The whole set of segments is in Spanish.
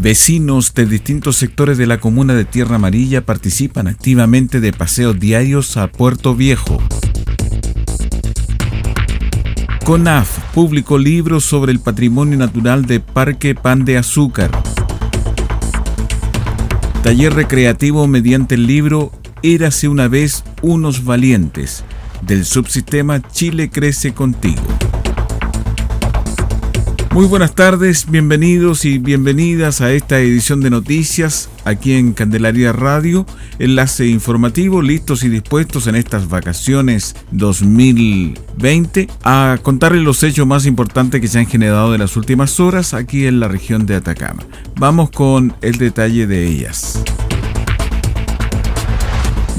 Vecinos de distintos sectores de la comuna de Tierra Amarilla participan activamente de paseos diarios a Puerto Viejo. CONAF publicó libros sobre el patrimonio natural de Parque Pan de Azúcar. Taller recreativo mediante el libro Érase una vez unos valientes del subsistema Chile Crece Contigo. Muy buenas tardes, bienvenidos y bienvenidas a esta edición de noticias aquí en Candelaria Radio, enlace informativo, listos y dispuestos en estas vacaciones 2020 a contarles los hechos más importantes que se han generado en las últimas horas aquí en la región de Atacama. Vamos con el detalle de ellas.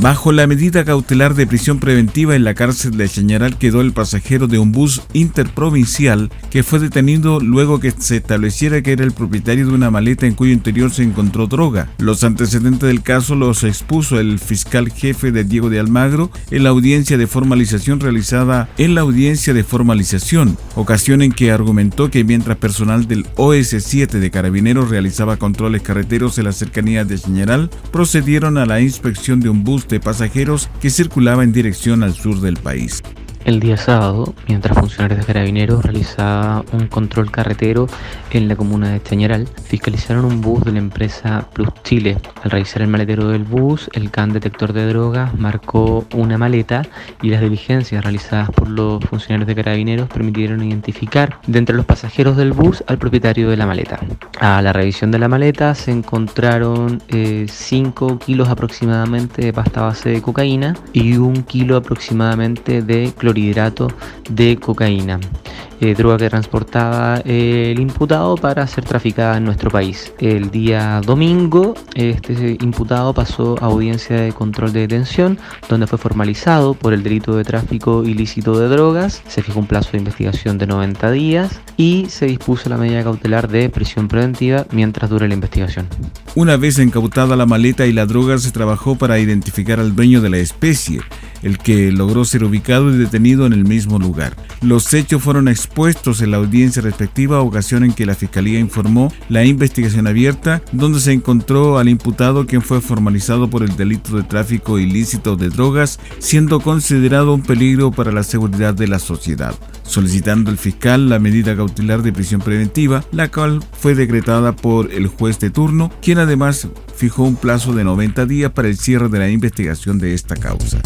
Bajo la medida cautelar de prisión preventiva en la cárcel de Chañaral quedó el pasajero de un bus interprovincial que fue detenido luego que se estableciera que era el propietario de una maleta en cuyo interior se encontró droga. Los antecedentes del caso los expuso el fiscal jefe de Diego de Almagro en la audiencia de formalización realizada en la audiencia de formalización, ocasión en que argumentó que mientras personal del OS7 de Carabineros realizaba controles carreteros en las cercanías de Chañaral, procedieron a la inspección de un bus de pasajeros que circulaba en dirección al sur del país. El día sábado, mientras funcionarios de carabineros realizaban un control carretero en la comuna de Chañaral, fiscalizaron un bus de la empresa Plus Chile. Al revisar el maletero del bus, el CAN detector de drogas marcó una maleta y las diligencias realizadas por los funcionarios de carabineros permitieron identificar de entre los pasajeros del bus al propietario de la maleta. A la revisión de la maleta se encontraron 5 eh, kilos aproximadamente de pasta base de cocaína y un kilo aproximadamente de de cocaína, eh, droga que transportaba el imputado para ser traficada en nuestro país. El día domingo, este imputado pasó a audiencia de control de detención, donde fue formalizado por el delito de tráfico ilícito de drogas. Se fijó un plazo de investigación de 90 días y se dispuso la medida cautelar de prisión preventiva mientras dure la investigación. Una vez incautada la maleta y la droga, se trabajó para identificar al dueño de la especie el que logró ser ubicado y detenido en el mismo lugar. Los hechos fueron expuestos en la audiencia respectiva, ocasión en que la Fiscalía informó la investigación abierta, donde se encontró al imputado quien fue formalizado por el delito de tráfico ilícito de drogas, siendo considerado un peligro para la seguridad de la sociedad, solicitando al fiscal la medida cautelar de prisión preventiva, la cual fue decretada por el juez de turno, quien además fijó un plazo de 90 días para el cierre de la investigación de esta causa.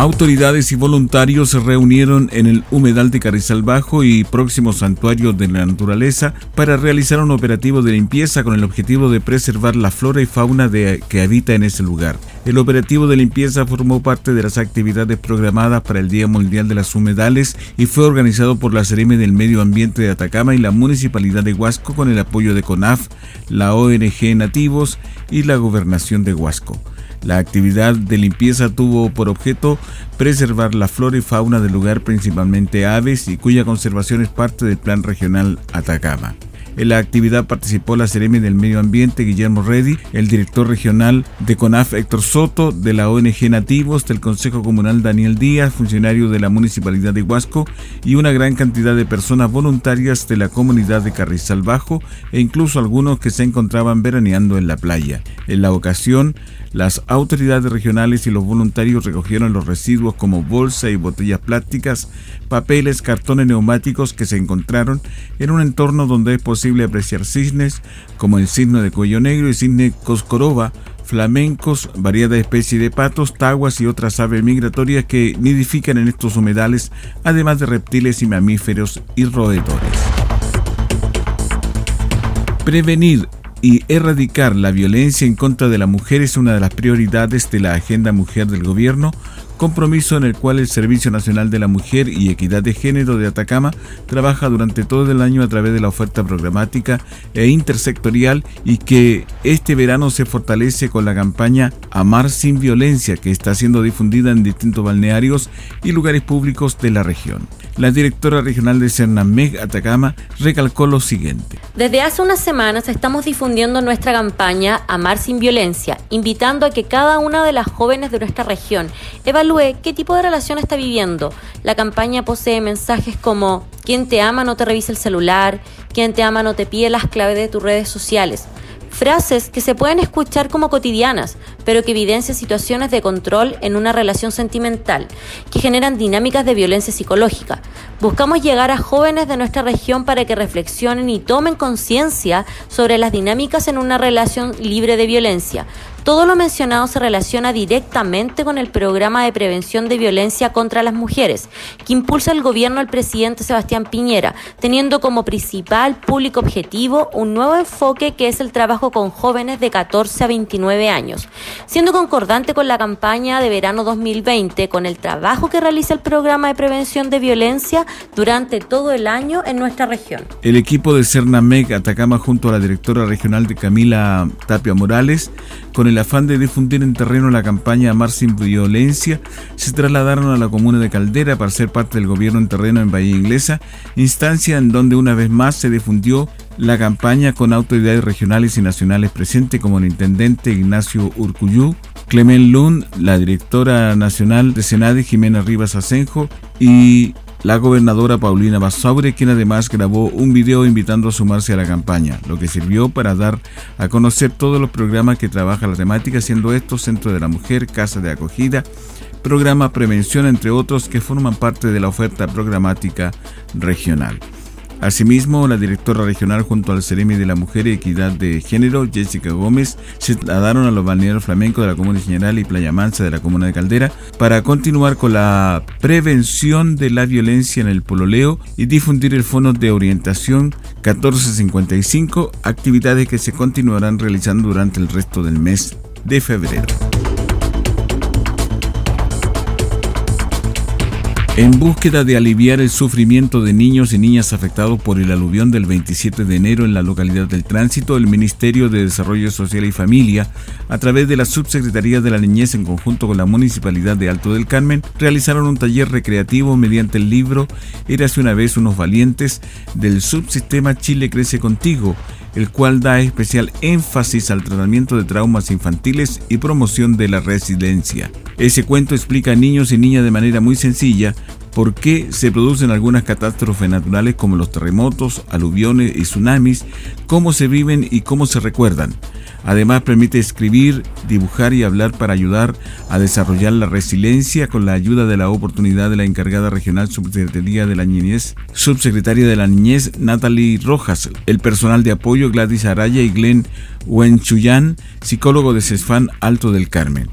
Autoridades y voluntarios se reunieron en el humedal de Carrizal Bajo y próximo santuario de la naturaleza para realizar un operativo de limpieza con el objetivo de preservar la flora y fauna de, que habita en ese lugar. El operativo de limpieza formó parte de las actividades programadas para el Día Mundial de las Humedales y fue organizado por la Seremi del Medio Ambiente de Atacama y la Municipalidad de Huasco con el apoyo de CONAF, la ONG Nativos y la Gobernación de Huasco. La actividad de limpieza tuvo por objeto preservar la flora y fauna del lugar, principalmente aves, y cuya conservación es parte del Plan Regional Atacama. En la actividad participó la Seremi del Medio Ambiente Guillermo Reddy, el director regional de CONAF Héctor Soto, de la ONG Nativos, del Consejo Comunal Daniel Díaz, funcionario de la Municipalidad de Huasco y una gran cantidad de personas voluntarias de la comunidad de Carrizal Bajo e incluso algunos que se encontraban veraneando en la playa. En la ocasión, las autoridades regionales y los voluntarios recogieron los residuos como bolsa y botellas plásticas, papeles, cartones neumáticos que se encontraron en un entorno donde es posible posible apreciar cisnes como el cisne de cuello negro y cisne coscoroba, flamencos, variadas especies de patos, taguas y otras aves migratorias que nidifican en estos humedales, además de reptiles y mamíferos y roedores. Prevenir y erradicar la violencia en contra de la mujer es una de las prioridades de la Agenda Mujer del Gobierno, compromiso en el cual el Servicio Nacional de la Mujer y Equidad de Género de Atacama trabaja durante todo el año a través de la oferta programática e intersectorial y que este verano se fortalece con la campaña Amar sin Violencia que está siendo difundida en distintos balnearios y lugares públicos de la región. La directora regional de Cernameg Atacama recalcó lo siguiente. Desde hace unas semanas estamos difundiendo nuestra campaña Amar sin Violencia, invitando a que cada una de las jóvenes de nuestra región evalúe qué tipo de relación está viviendo. La campaña posee mensajes como quien te ama no te revisa el celular, quien te ama no te pide las claves de tus redes sociales frases que se pueden escuchar como cotidianas, pero que evidencian situaciones de control en una relación sentimental, que generan dinámicas de violencia psicológica. Buscamos llegar a jóvenes de nuestra región para que reflexionen y tomen conciencia sobre las dinámicas en una relación libre de violencia, todo lo mencionado se relaciona directamente con el programa de prevención de violencia contra las mujeres, que impulsa el gobierno del presidente Sebastián Piñera, teniendo como principal público objetivo un nuevo enfoque que es el trabajo con jóvenes de 14 a 29 años, siendo concordante con la campaña de verano 2020, con el trabajo que realiza el programa de prevención de violencia durante todo el año en nuestra región. El equipo de Cernamec Atacama junto a la directora regional de Camila Tapia Morales, con el afán de difundir en terreno la campaña Amar sin violencia, se trasladaron a la comuna de Caldera para ser parte del gobierno en terreno en Bahía Inglesa, instancia en donde una vez más se difundió la campaña con autoridades regionales y nacionales presentes como el intendente Ignacio Urcuyú, Clement Lund, la directora nacional de Senade Jimena Rivas Asenjo y la gobernadora Paulina Basaure, quien además grabó un video invitando a sumarse a la campaña, lo que sirvió para dar a conocer todos los programas que trabaja la temática, siendo estos Centro de la Mujer, Casa de Acogida, Programa Prevención, entre otros, que forman parte de la oferta programática regional. Asimismo, la directora regional junto al Ceremi de la Mujer y Equidad de Género, Jessica Gómez, se trasladaron a los balnearios flamencos de la Comuna General y Playa Mansa de la Comuna de Caldera para continuar con la prevención de la violencia en el pololeo y difundir el Fondo de Orientación 1455, actividades que se continuarán realizando durante el resto del mes de febrero. En búsqueda de aliviar el sufrimiento de niños y niñas afectados por el aluvión del 27 de enero en la localidad del Tránsito, el Ministerio de Desarrollo Social y Familia, a través de la Subsecretaría de la Niñez en conjunto con la Municipalidad de Alto del Carmen, realizaron un taller recreativo mediante el libro Érase una vez unos valientes del subsistema Chile Crece Contigo, el cual da especial énfasis al tratamiento de traumas infantiles y promoción de la resiliencia. Ese cuento explica a niños y niñas de manera muy sencilla por qué se producen algunas catástrofes naturales como los terremotos, aluviones y tsunamis, cómo se viven y cómo se recuerdan. Además permite escribir, dibujar y hablar para ayudar a desarrollar la resiliencia con la ayuda de la oportunidad de la encargada regional subsecretaría de la niñez, subsecretaria de la niñez Natalie Rojas, el personal de apoyo Gladys Araya y Glenn Wenchuyan, psicólogo de CESFAN Alto del Carmen.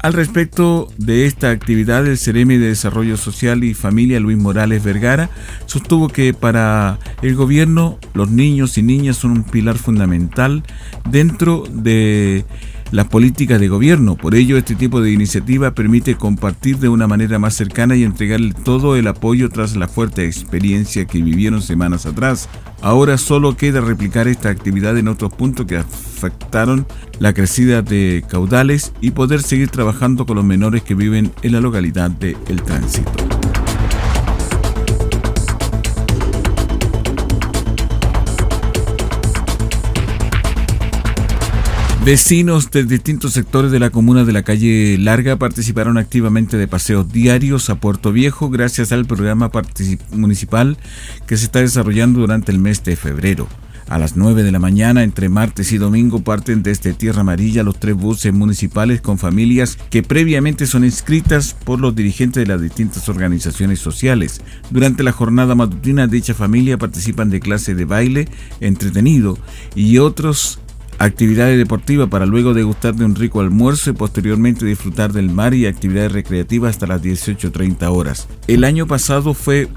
Al respecto de esta actividad, el Ceremi de Desarrollo Social y Familia Luis Morales Vergara sostuvo que para el gobierno los niños y niñas son un pilar fundamental dentro de las políticas de gobierno. Por ello, este tipo de iniciativa permite compartir de una manera más cercana y entregarle todo el apoyo tras la fuerte experiencia que vivieron semanas atrás. Ahora solo queda replicar esta actividad en otros puntos que afectaron la crecida de caudales y poder seguir trabajando con los menores que viven en la localidad de El Tránsito. Vecinos de distintos sectores de la comuna de la calle Larga participaron activamente de paseos diarios a Puerto Viejo gracias al programa municipal que se está desarrollando durante el mes de febrero. A las 9 de la mañana, entre martes y domingo, parten desde Tierra Amarilla los tres buses municipales con familias que previamente son inscritas por los dirigentes de las distintas organizaciones sociales. Durante la jornada matutina, dicha familia participan de clases de baile, entretenido y otros actividades deportivas para luego degustar de un rico almuerzo y posteriormente disfrutar del mar y actividades recreativas hasta las 18.30 horas. El año pasado fue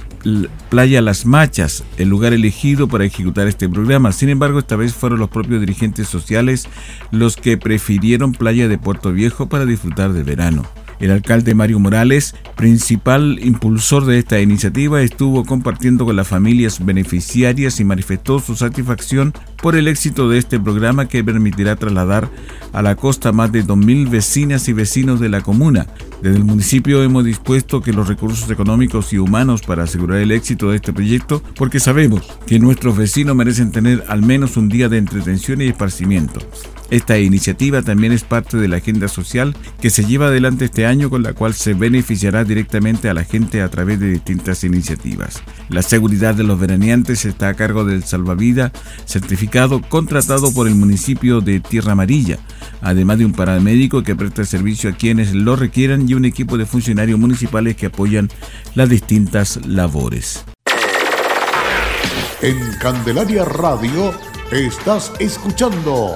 Playa Las Machas, el lugar elegido para ejecutar este programa. Sin embargo, esta vez fueron los propios dirigentes sociales los que prefirieron Playa de Puerto Viejo para disfrutar del verano. El alcalde Mario Morales, principal impulsor de esta iniciativa, estuvo compartiendo con las familias beneficiarias y manifestó su satisfacción por el éxito de este programa que permitirá trasladar a la costa más de 2.000 vecinas y vecinos de la comuna. Desde el municipio hemos dispuesto que los recursos económicos y humanos para asegurar el éxito de este proyecto porque sabemos que nuestros vecinos merecen tener al menos un día de entretención y esparcimiento. Esta iniciativa también es parte de la agenda social que se lleva adelante este año con la cual se beneficiará directamente a la gente a través de distintas iniciativas. La seguridad de los veraneantes está a cargo del salvavidas certificado contratado por el municipio de Tierra Amarilla, además de un paramédico que presta servicio a quienes lo requieran y un equipo de funcionarios municipales que apoyan las distintas labores. En Candelaria Radio estás escuchando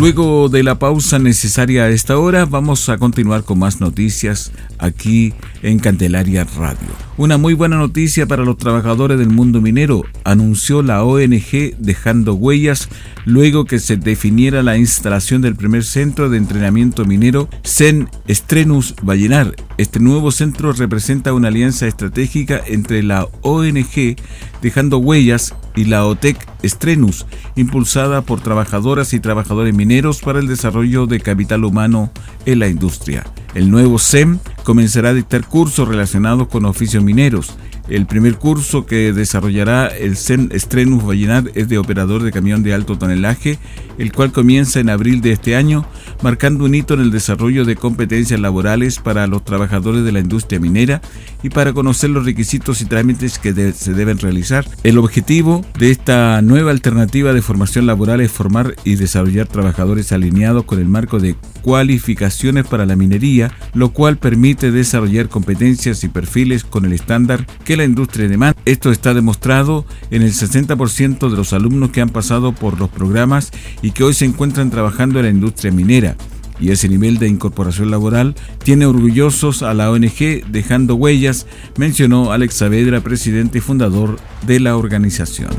Luego de la pausa necesaria a esta hora, vamos a continuar con más noticias aquí en Candelaria Radio. Una muy buena noticia para los trabajadores del mundo minero, anunció la ONG Dejando Huellas luego que se definiera la instalación del primer centro de entrenamiento minero CEN Estrenus Vallenar. Este nuevo centro representa una alianza estratégica entre la ONG Dejando Huellas y la OTEC Estrenus, impulsada por trabajadoras y trabajadores mineros para el desarrollo de capital humano en la industria. El nuevo SEM comenzará a dictar cursos relacionados con oficios mineros. El primer curso que desarrollará el CEN Estrenus Vallenar es de operador de camión de alto tonelaje, el cual comienza en abril de este año, marcando un hito en el desarrollo de competencias laborales para los trabajadores de la industria minera y para conocer los requisitos y trámites que se deben realizar. El objetivo de esta nueva alternativa de formación laboral es formar y desarrollar trabajadores alineados con el marco de cualificaciones para la minería, lo cual permite desarrollar competencias y perfiles con el estándar que la industria demanda. Esto está demostrado en el 60% de los alumnos que han pasado por los programas y que hoy se encuentran trabajando en la industria minera. Y ese nivel de incorporación laboral tiene orgullosos a la ONG Dejando Huellas, mencionó Alex Saavedra, presidente y fundador de la organización.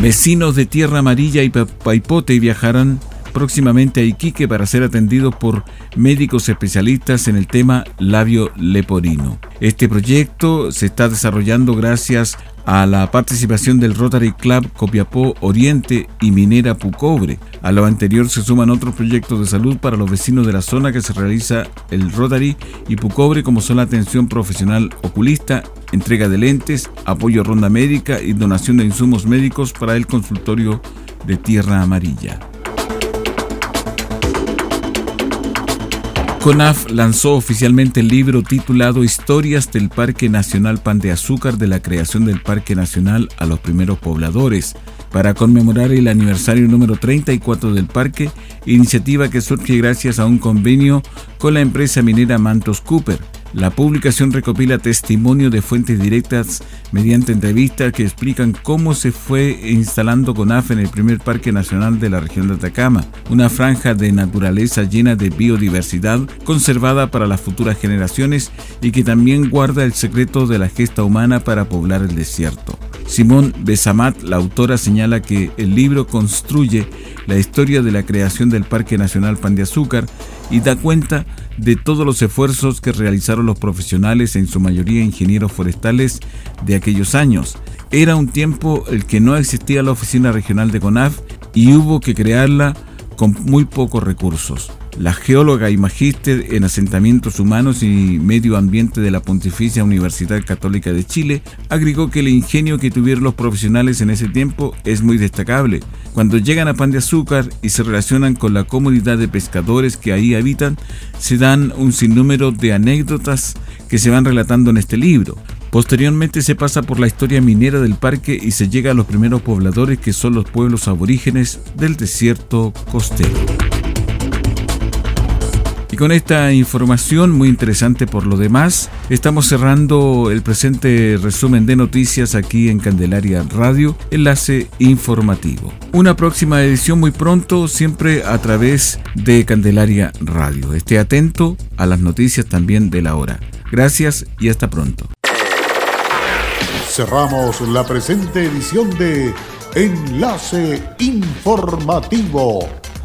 Vecinos de Tierra Amarilla y Paipote viajarán próximamente a Iquique para ser atendidos por médicos especialistas en el tema labio leporino. Este proyecto se está desarrollando gracias a la participación del Rotary Club Copiapó Oriente y Minera Pucobre. A lo anterior se suman otros proyectos de salud para los vecinos de la zona que se realiza el Rotary y Pucobre como son la atención profesional oculista, entrega de lentes, apoyo a ronda médica y donación de insumos médicos para el consultorio de Tierra Amarilla. CONAF lanzó oficialmente el libro titulado Historias del Parque Nacional Pan de Azúcar de la creación del Parque Nacional a los primeros pobladores, para conmemorar el aniversario número 34 del parque, iniciativa que surge gracias a un convenio con la empresa minera Mantos Cooper. La publicación recopila testimonio de fuentes directas mediante entrevistas que explican cómo se fue instalando CONAF en el primer Parque Nacional de la región de Atacama, una franja de naturaleza llena de biodiversidad conservada para las futuras generaciones y que también guarda el secreto de la gesta humana para poblar el desierto. Simón Besamat, la autora, señala que el libro construye la historia de la creación del Parque Nacional Pan de Azúcar y da cuenta de todos los esfuerzos que realizaron los profesionales, en su mayoría ingenieros forestales, de aquellos años. Era un tiempo el que no existía la oficina regional de CONAF y hubo que crearla con muy pocos recursos. La geóloga y magíster en asentamientos humanos y medio ambiente de la Pontificia Universidad Católica de Chile agregó que el ingenio que tuvieron los profesionales en ese tiempo es muy destacable. Cuando llegan a Pan de Azúcar y se relacionan con la comunidad de pescadores que ahí habitan, se dan un sinnúmero de anécdotas que se van relatando en este libro. Posteriormente se pasa por la historia minera del parque y se llega a los primeros pobladores que son los pueblos aborígenes del desierto costero. Y con esta información muy interesante por lo demás, estamos cerrando el presente resumen de noticias aquí en Candelaria Radio, enlace informativo. Una próxima edición muy pronto, siempre a través de Candelaria Radio. Esté atento a las noticias también de la hora. Gracias y hasta pronto. Cerramos la presente edición de Enlace Informativo